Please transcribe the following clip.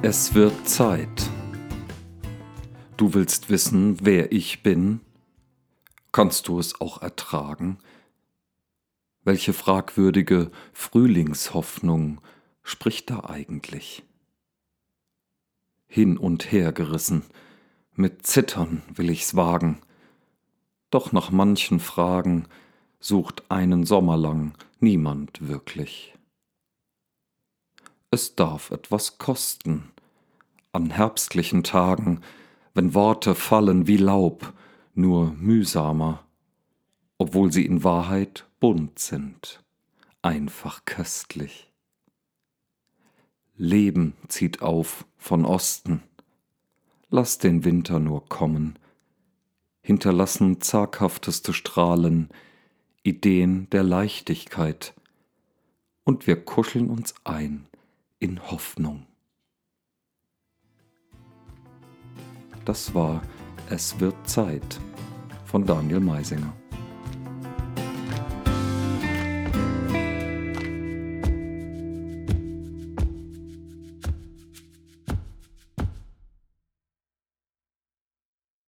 Es wird Zeit. Du willst wissen, wer ich bin? Kannst du es auch ertragen? Welche fragwürdige Frühlingshoffnung spricht da eigentlich? Hin und her gerissen, mit Zittern will ich's wagen, doch nach manchen Fragen sucht einen Sommer lang niemand wirklich. Es darf etwas kosten, an herbstlichen Tagen, wenn Worte fallen wie Laub, nur mühsamer, obwohl sie in Wahrheit bunt sind, einfach köstlich. Leben zieht auf von Osten, lass den Winter nur kommen, hinterlassen zaghafteste Strahlen, Ideen der Leichtigkeit, und wir kuscheln uns ein in Hoffnung. Das war Es wird Zeit von Daniel Meisinger.